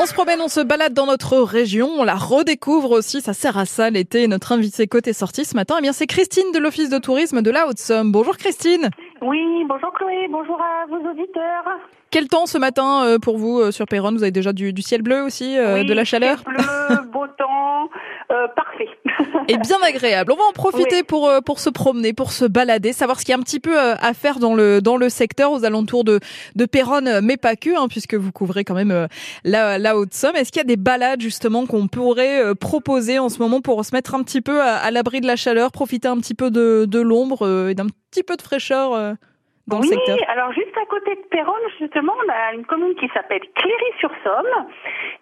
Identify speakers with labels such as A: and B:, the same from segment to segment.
A: On se promène, on se balade dans notre région, on la redécouvre aussi, ça sert à ça l'été. Notre invité côté sortie ce matin, eh bien c'est Christine de l'Office de tourisme de la Haute-Somme. Bonjour Christine.
B: Oui, bonjour Chloé, bonjour à vos auditeurs.
A: Quel temps ce matin euh, pour vous euh, sur Péronne Vous avez déjà du, ciel bleu aussi, euh, de la chaleur?
B: ciel bleu, beau temps, parfait.
A: Et bien agréable. On va en profiter pour pour se promener, pour se balader, savoir ce qu'il y a un petit peu à faire dans le dans le secteur aux alentours de de Péronne, mais pas que, hein, puisque vous couvrez quand même la, la Haute-Somme. Est-ce qu'il y a des balades justement qu'on pourrait proposer en ce moment pour se mettre un petit peu à, l'abri de la chaleur, profiter un petit peu de, de l'ombre et d'un petit peu de fraîcheur
B: oui, alors juste à côté de Péronne, justement, on a une commune qui s'appelle Cléry-sur-Somme.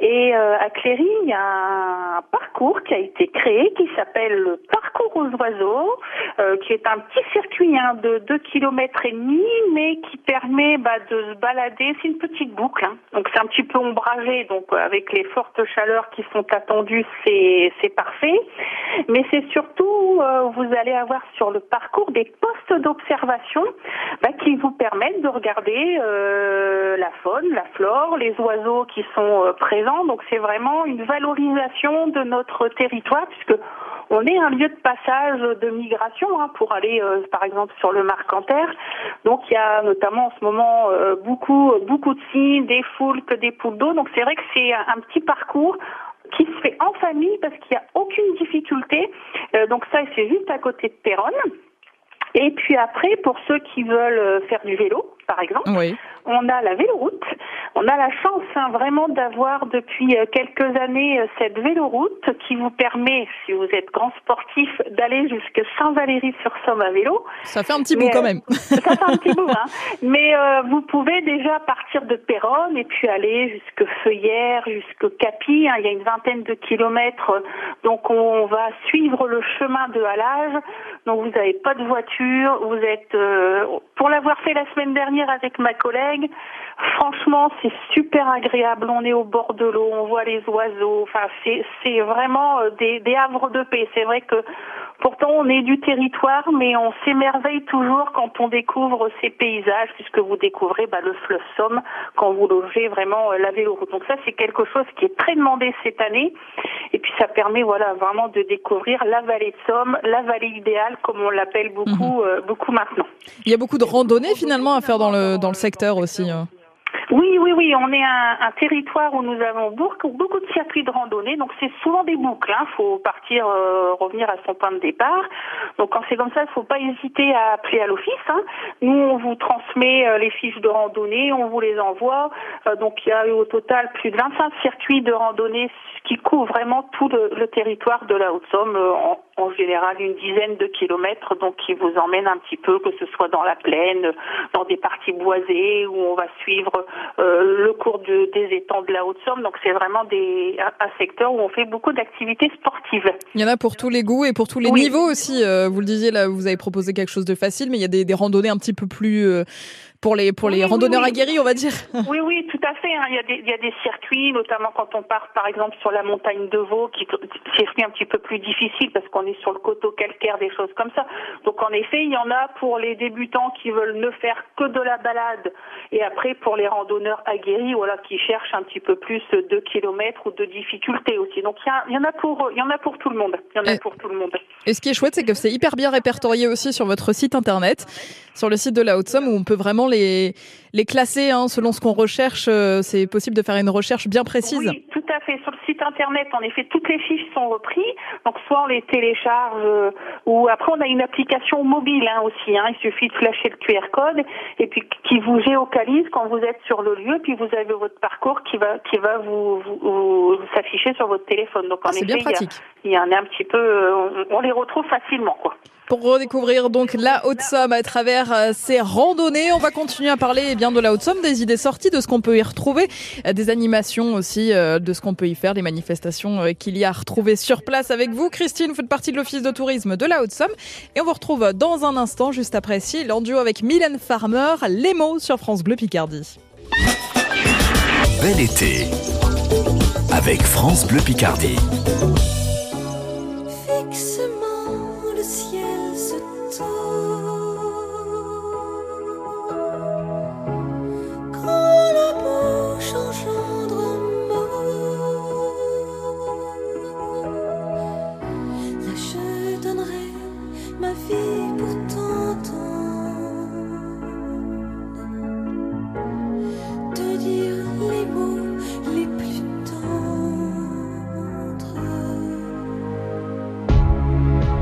B: Et euh, à Cléry, il y a un parcours qui a été créé qui s'appelle le parcours aux oiseaux, euh, qui est un petit circuit hein, de 2 km et demi, mais qui permet bah, de se balader. C'est une petite boucle, hein. donc c'est un petit peu ombragé, donc euh, avec les fortes chaleurs qui sont attendues, c'est c'est parfait. Mais c'est surtout, vous allez avoir sur le parcours des postes d'observation bah, qui vous permettent de regarder euh, la faune, la flore, les oiseaux qui sont euh, présents. Donc c'est vraiment une valorisation de notre territoire puisque on est un lieu de passage de migration hein, pour aller euh, par exemple sur le Marcanterre. Donc il y a notamment en ce moment beaucoup beaucoup de cygnes, des foules, que des poules d'eau. Donc c'est vrai que c'est un, petit parcours qui se fait en famille parce qu'il n'y a aucune difficulté. donc ça, c'est juste à côté de Péronne. Et puis après, pour ceux qui veulent euh, faire du vélo, par exemple, on a la véloroute. On a la chance hein, vraiment d'avoir depuis euh, quelques années euh, cette véloroute qui vous permet, si vous êtes grand sportif, d'aller jusque Saint-Valéry-sur-Somme à vélo.
A: Ça fait un petit bout quand même.
B: ça fait un petit bout, hein. Mais vous pouvez déjà partir de Péronne et puis aller jusque Feuillères, jusque Capi. Hein. Il y a une vingtaine de kilomètres. Donc on va suivre le chemin de halage. Donc vous n'avez pas de voiture. Vous êtes, pour l'avoir fait la semaine dernière avec ma collègue. Franchement, c'est super agréable. On est au bord de l'eau, on voit les oiseaux. Enfin, c'est vraiment euh, des, des havres de paix. C'est vrai que pourtant on est du territoire, mais on s'émerveille toujours quand on découvre ces paysages, puisque vous découvrez bah, le fleuve Somme quand vous logez vraiment euh, la véloroute. Donc ça, c'est quelque chose qui est très demandé cette année. Et puis ça permet voilà vraiment de découvrir la vallée de Somme, la vallée idéale comme on l'appelle beaucoup mhm. euh, beaucoup maintenant.
A: Il y a beaucoup de randonnées finalement à faire dans le dans le secteur aussi.
B: Oui, oui, oui, on est un, territoire où nous avons beaucoup, de circuits de randonnée, donc c'est souvent des boucles. Il hein. faut partir, euh, revenir à son point de départ. Donc quand c'est comme ça, il ne faut pas hésiter à appeler à l'office. Hein. Nous, on vous transmet euh, les fiches de randonnée, on vous les envoie. Euh, donc il y a eu au total plus de 25 circuits de randonnée qui couvrent vraiment tout le, territoire de la Haute-Somme, en, en, général une dizaine de kilomètres, donc qui vous emmènent un petit peu, que ce soit dans la plaine, dans des parties boisées, où on va suivre le cours de, des étangs de la Haute-Somme. Donc c'est vraiment des, un, secteur où on fait beaucoup d'activités sportives.
A: Il y en a pour tous les goûts et pour tous les niveaux aussi. Euh, vous le disiez là, vous avez proposé quelque chose de facile, mais il y a des, des randonnées un petit peu plus euh, pour les pour les randonneurs aguerris, on va dire.
B: Oui, oui, tout à fait. Hein. Il, y a des, il y a des circuits, notamment quand on part, par exemple, sur la montagne de Vaud, qui est circuit un petit peu plus difficile parce qu'on est sur le coteau calcaire, des choses comme ça. Donc, en effet, il y en a pour les débutants qui veulent ne faire que de la balade, et après pour les randonneurs aguerris, voilà, qui cherchent un petit peu plus de kilomètres ou de difficultés aussi. Donc, il y, en a pour, il y en a pour tout le monde. Il y en a et, pour tout le monde.
A: Et ce qui est chouette, c'est que c'est hyper bien répertorié aussi sur votre site internet, sur le site de la Haute-Somme, où on peut vraiment les, les classer hein, selon ce qu'on recherche. Euh, c'est possible de faire une recherche bien précise.
B: Fait. Sur le site internet, en effet, toutes les fiches sont reprises. Donc, soit on les télécharge, euh, ou après, on a une application mobile hein, aussi. Hein. Il suffit de flasher le QR code et puis qui vous géocalise quand vous êtes sur le lieu. Puis vous avez votre parcours qui va qui va vous, vous, s'afficher sur votre téléphone.
A: Donc, en ah, effet, bien pratique.
B: il y, a, un petit peu, euh, on, on les retrouve facilement, quoi.
A: Pour redécouvrir donc la Haute-Somme à travers euh, ces randonnées, on va continuer à parler eh bien de la Haute-Somme, des idées sorties, de ce qu'on peut y retrouver, des animations aussi, de ce qu'on peut y faire, des manifestations qu'il y a à retrouver sur place avec vous. Christine, vous faites partie de l'Office de tourisme de la Haute-Somme et on vous retrouve dans un instant, juste après ci, en duo avec Mylène Farmer, les mots sur France Bleu Picardie.
C: Bel été avec France Bleu Picardie.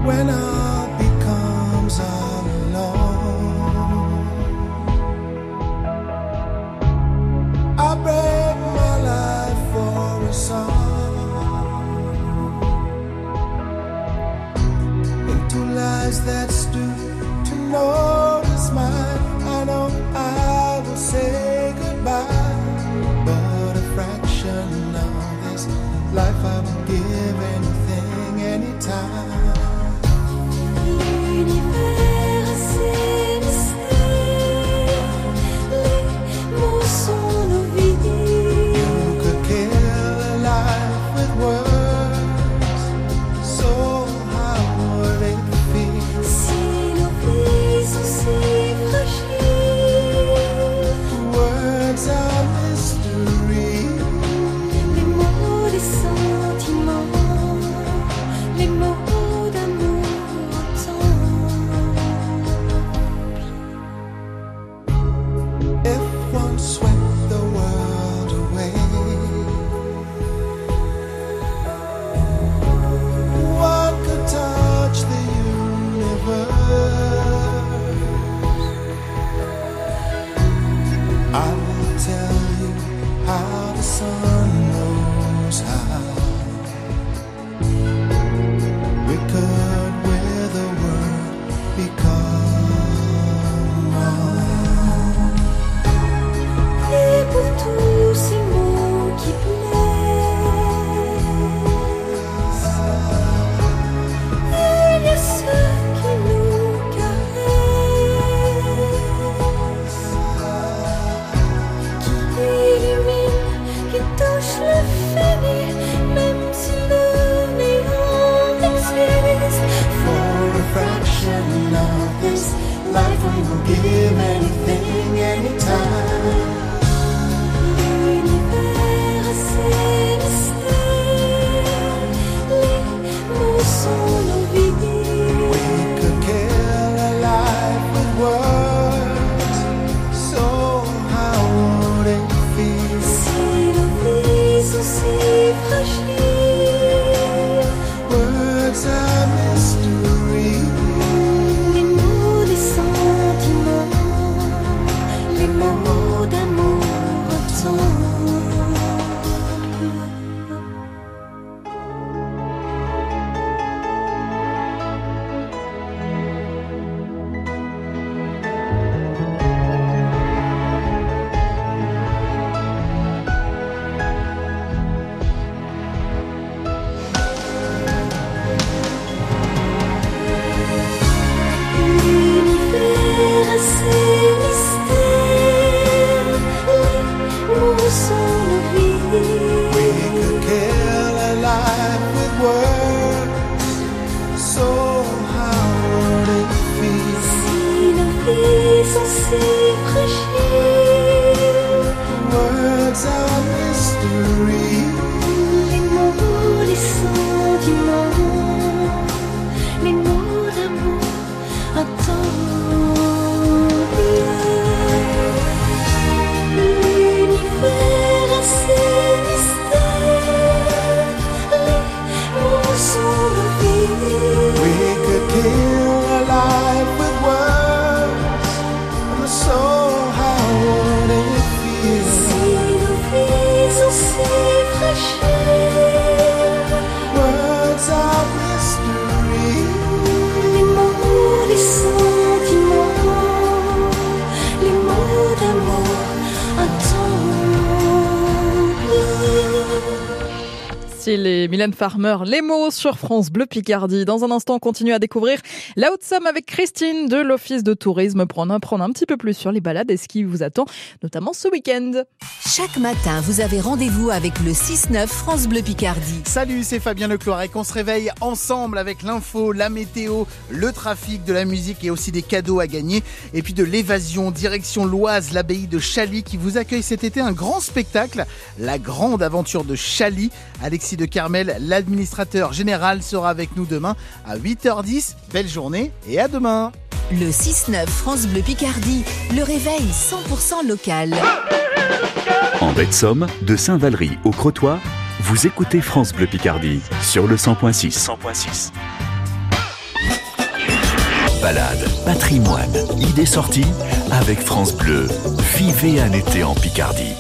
D: when all becomes
E: all alone. I break my life for a song into lies that stoop to notice mine. I know I will say goodbye, but a fraction of this life I would give anything, anytime. give anything
A: les Mylène Farmer, les mots sur France Bleu Picardie. Dans un instant, on continue à découvrir la haute somme avec Christine de l'Office de tourisme pour en apprendre un petit peu plus sur les balades et ce qui vous attend, notamment ce week-end.
D: Chaque matin, vous avez rendez-vous avec le 6-9 France Bleu Picardie.
E: Salut, c'est Fabien Leclorec. On se réveille ensemble avec l'info, la météo, le trafic, de la musique et aussi des cadeaux à gagner. Et puis de l'évasion, direction l'Oise, l'abbaye de Chaly qui vous accueille cet été un grand spectacle, la grande aventure de Chaly. Alexis de Carmel, l'administrateur général, sera avec nous demain à 8h10. Belle journée et à demain.
D: Le 6-9 France Bleu Picardie, le réveil 100% local.
C: En de Somme, de Saint-Valery au Crotoy, vous écoutez France Bleu Picardie sur le 100.6. 100.6. Balade, patrimoine, idées sorties avec France Bleu. Vivez un été en Picardie.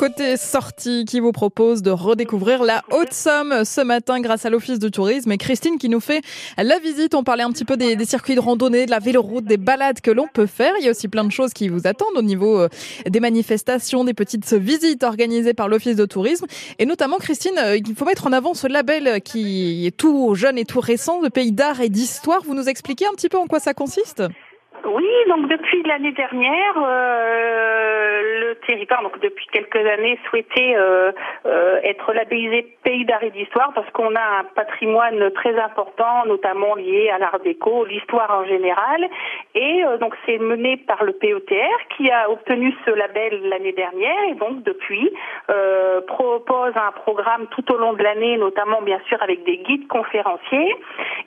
A: Côté sortie qui vous propose de redécouvrir la Haute-Somme ce matin grâce à l'Office de tourisme et Christine qui nous fait la visite. On parlait un petit peu des, circuits de randonnée, de la véloroute, des balades que l'on peut faire. Il y a aussi plein de choses qui vous attendent au niveau euh, des manifestations, des petites visites organisées par l'Office de tourisme. Et notamment, Christine, euh, il faut mettre en avant ce label qui est tout jeune et tout récent de pays d'art et d'histoire. Vous nous expliquez un petit peu en quoi ça consiste?
B: Oui, donc depuis l'année dernière, euh, le territoire, donc depuis quelques années, souhaitait euh, euh, être labellisé pays d'art et d'histoire parce qu'on a un patrimoine très important, notamment lié à l'art déco, l'histoire en général. Et donc c'est mené par le PETR qui a obtenu ce label l'année dernière et donc depuis propose un programme tout au long de l'année, notamment bien sûr avec des guides conférenciers.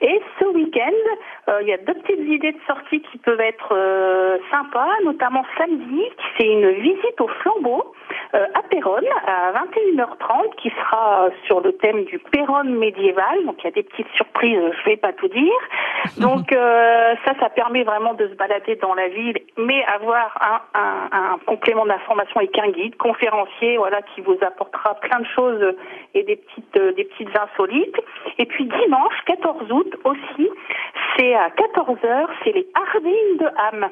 B: Et ce week-end, il y a deux petites idées de sortie qui peuvent être euh, sympa, notamment samedi, c'est une visite au flambeau euh, à Péronne à 21h30 qui sera sur le thème du Péronne médiéval. Donc il y a des petites surprises, je vais pas tout dire. Donc euh, ça, ça permet vraiment de se balader dans la ville, mais avoir un, un, un complément d'information avec un guide conférencier, voilà, qui vous apportera plein de choses et des petites des petites insolites. Et puis dimanche 14 août aussi, c'est à 14h, c'est les De Ham.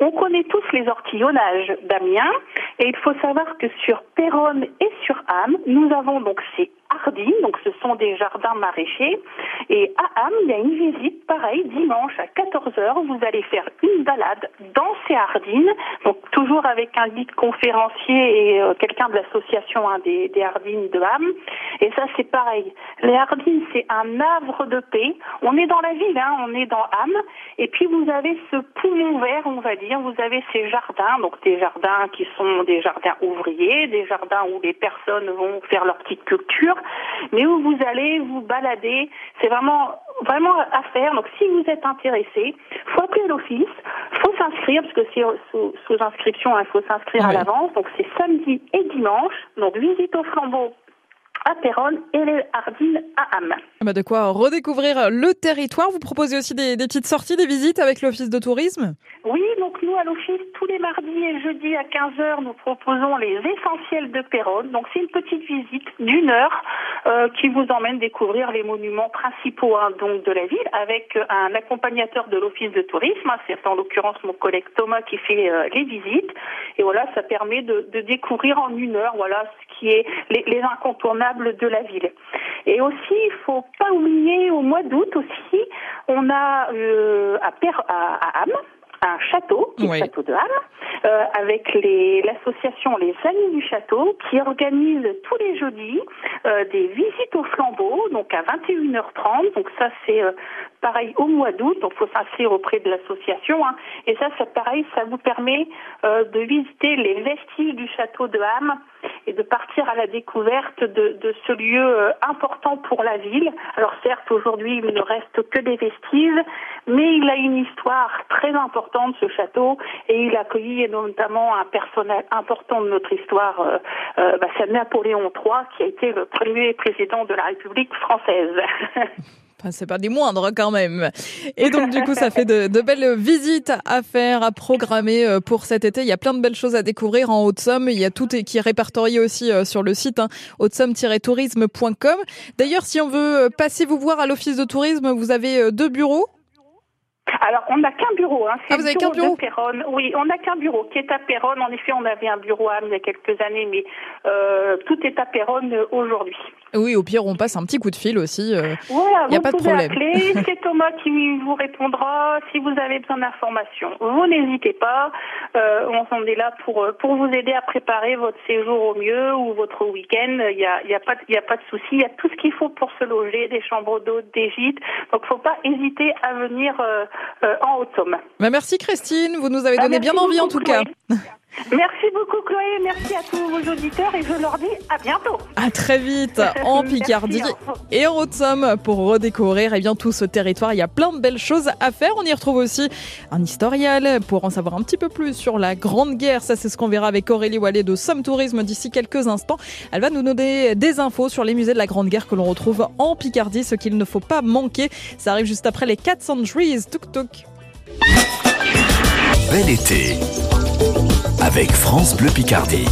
B: On connaît tous les ortillonnages d'Amiens et il faut savoir que sur Péronne et sur Ham, nous avons donc ces Donc ce sont des jardins maraîchers. Et à Ham, il y a une visite, pareil, dimanche à 14h, vous allez faire une balade dans ces Ardines, donc toujours avec un guide conférencier et euh, quelqu'un de l'association hein, des, des Ardines de Ham. Et ça, c'est pareil. Les Ardines, c'est un havre de paix. On est dans la ville, hein, on est dans Ham. Et puis, vous avez ce poumon vert, on va dire. Vous avez ces jardins, donc des jardins qui sont des jardins ouvriers, des jardins où les personnes vont faire leur petite culture mais où vous allez vous balader. C'est vraiment vraiment à faire. Donc, si vous êtes intéressé, faut appeler l'office, faut s'inscrire parce que c'est sous, inscription, il faut s'inscrire à l'avance. Donc, c'est samedi et dimanche. Donc, visite au flambeau à Péronne et les Ardines à Ham.
A: Ah bah de quoi redécouvrir le territoire. Vous proposez aussi des, petites sorties, des visites avec l'Office de tourisme?
B: Oui, donc nous à l'Office, tous les mardis et jeudis à 15h, nous proposons les essentiels de Péronne. Donc c'est une petite visite d'une heure euh, qui vous emmène découvrir les monuments principaux hein, donc de la ville avec un accompagnateur de l'Office de tourisme. Hein, c'est en l'occurrence mon collègue Thomas qui fait euh, les visites. Et voilà, ça permet de, de, découvrir en une heure voilà ce qui est les, les incontournables de la ville. Et aussi, il faut pas oublier, au mois d'août aussi, on a euh, à, per à, Ham, un château, le château de Ham, euh, avec l'association les Amis du Château, qui organise tous les jeudis euh, des visites au flambeau, donc à 21h30. Donc ça, c'est pareil au mois d'août. Donc, faut s'inscrire auprès de l'association. Hein. Et ça, c'est pareil, ça vous permet euh, de visiter les vestiges du château de Ham et de partir à la découverte de, ce lieu euh, important pour la ville. Alors certes, aujourd'hui, il ne reste que des vestiges, mais il a une histoire très importante, ce château, et il a accueilli notamment un personnel important de notre histoire, euh, euh, bah, c'est Napoléon III, qui a été le premier président de la République française.
A: c'est pas des moindres quand même. Et donc du coup, ça fait de, de, belles visites à faire, à programmer euh, pour cet été. Il y a plein de belles choses à découvrir en Haute-Somme. Il y a tout qui est répertorié aussi euh, sur le site hein, haute-somme-tourisme.com. D'ailleurs, si on veut passer vous voir à l'office de tourisme, vous avez deux bureaux.
B: Alors, on n'a qu'un bureau. Hein.
A: Ah, vous qu'un bureau
B: Oui, on n'a qu'un bureau qui est à Péronne. En effet, on avait un bureau à il y a quelques années, mais euh, tout est à Péronne aujourd'hui.
A: Oui, au pire, on passe un petit coup de fil aussi.
B: Euh, il n'y a pas de problème. C'est Thomas qui vous répondra. Si vous avez besoin d'informations, vous n'hésitez pas. Euh, on est là pour euh, pour vous aider à préparer votre séjour au mieux ou votre week-end. Il n'y a, y a pas il a pas de souci. Il y a tout ce qu'il faut pour se loger, des chambres d'hôtes, des gîtes. Donc, faut pas hésiter à venir euh, euh en Haute-Somme.
A: Bah, merci Christine. Vous nous avez bah, donné bien envie en tout cas.
B: Merci beaucoup Chloé, merci à tous vos auditeurs et je leur dis à bientôt.
A: À très vite en Picardie et en Haute-Somme pour redécouvrir et eh bien, tout ce territoire. Il y a plein de belles choses à faire. On y retrouve aussi un historial pour en savoir un petit peu plus sur la Grande Guerre. Ça c'est ce qu'on verra avec Aurélie Wallet de Somme Tourisme d'ici quelques instants. Elle va nous donner des infos sur les musées de la Grande Guerre que l'on retrouve en Picardie, ce qu'il ne faut pas manquer. Ça arrive juste après les 4 Centuries. Tuk tuk.
C: Bel été avec France Bleu Picardie.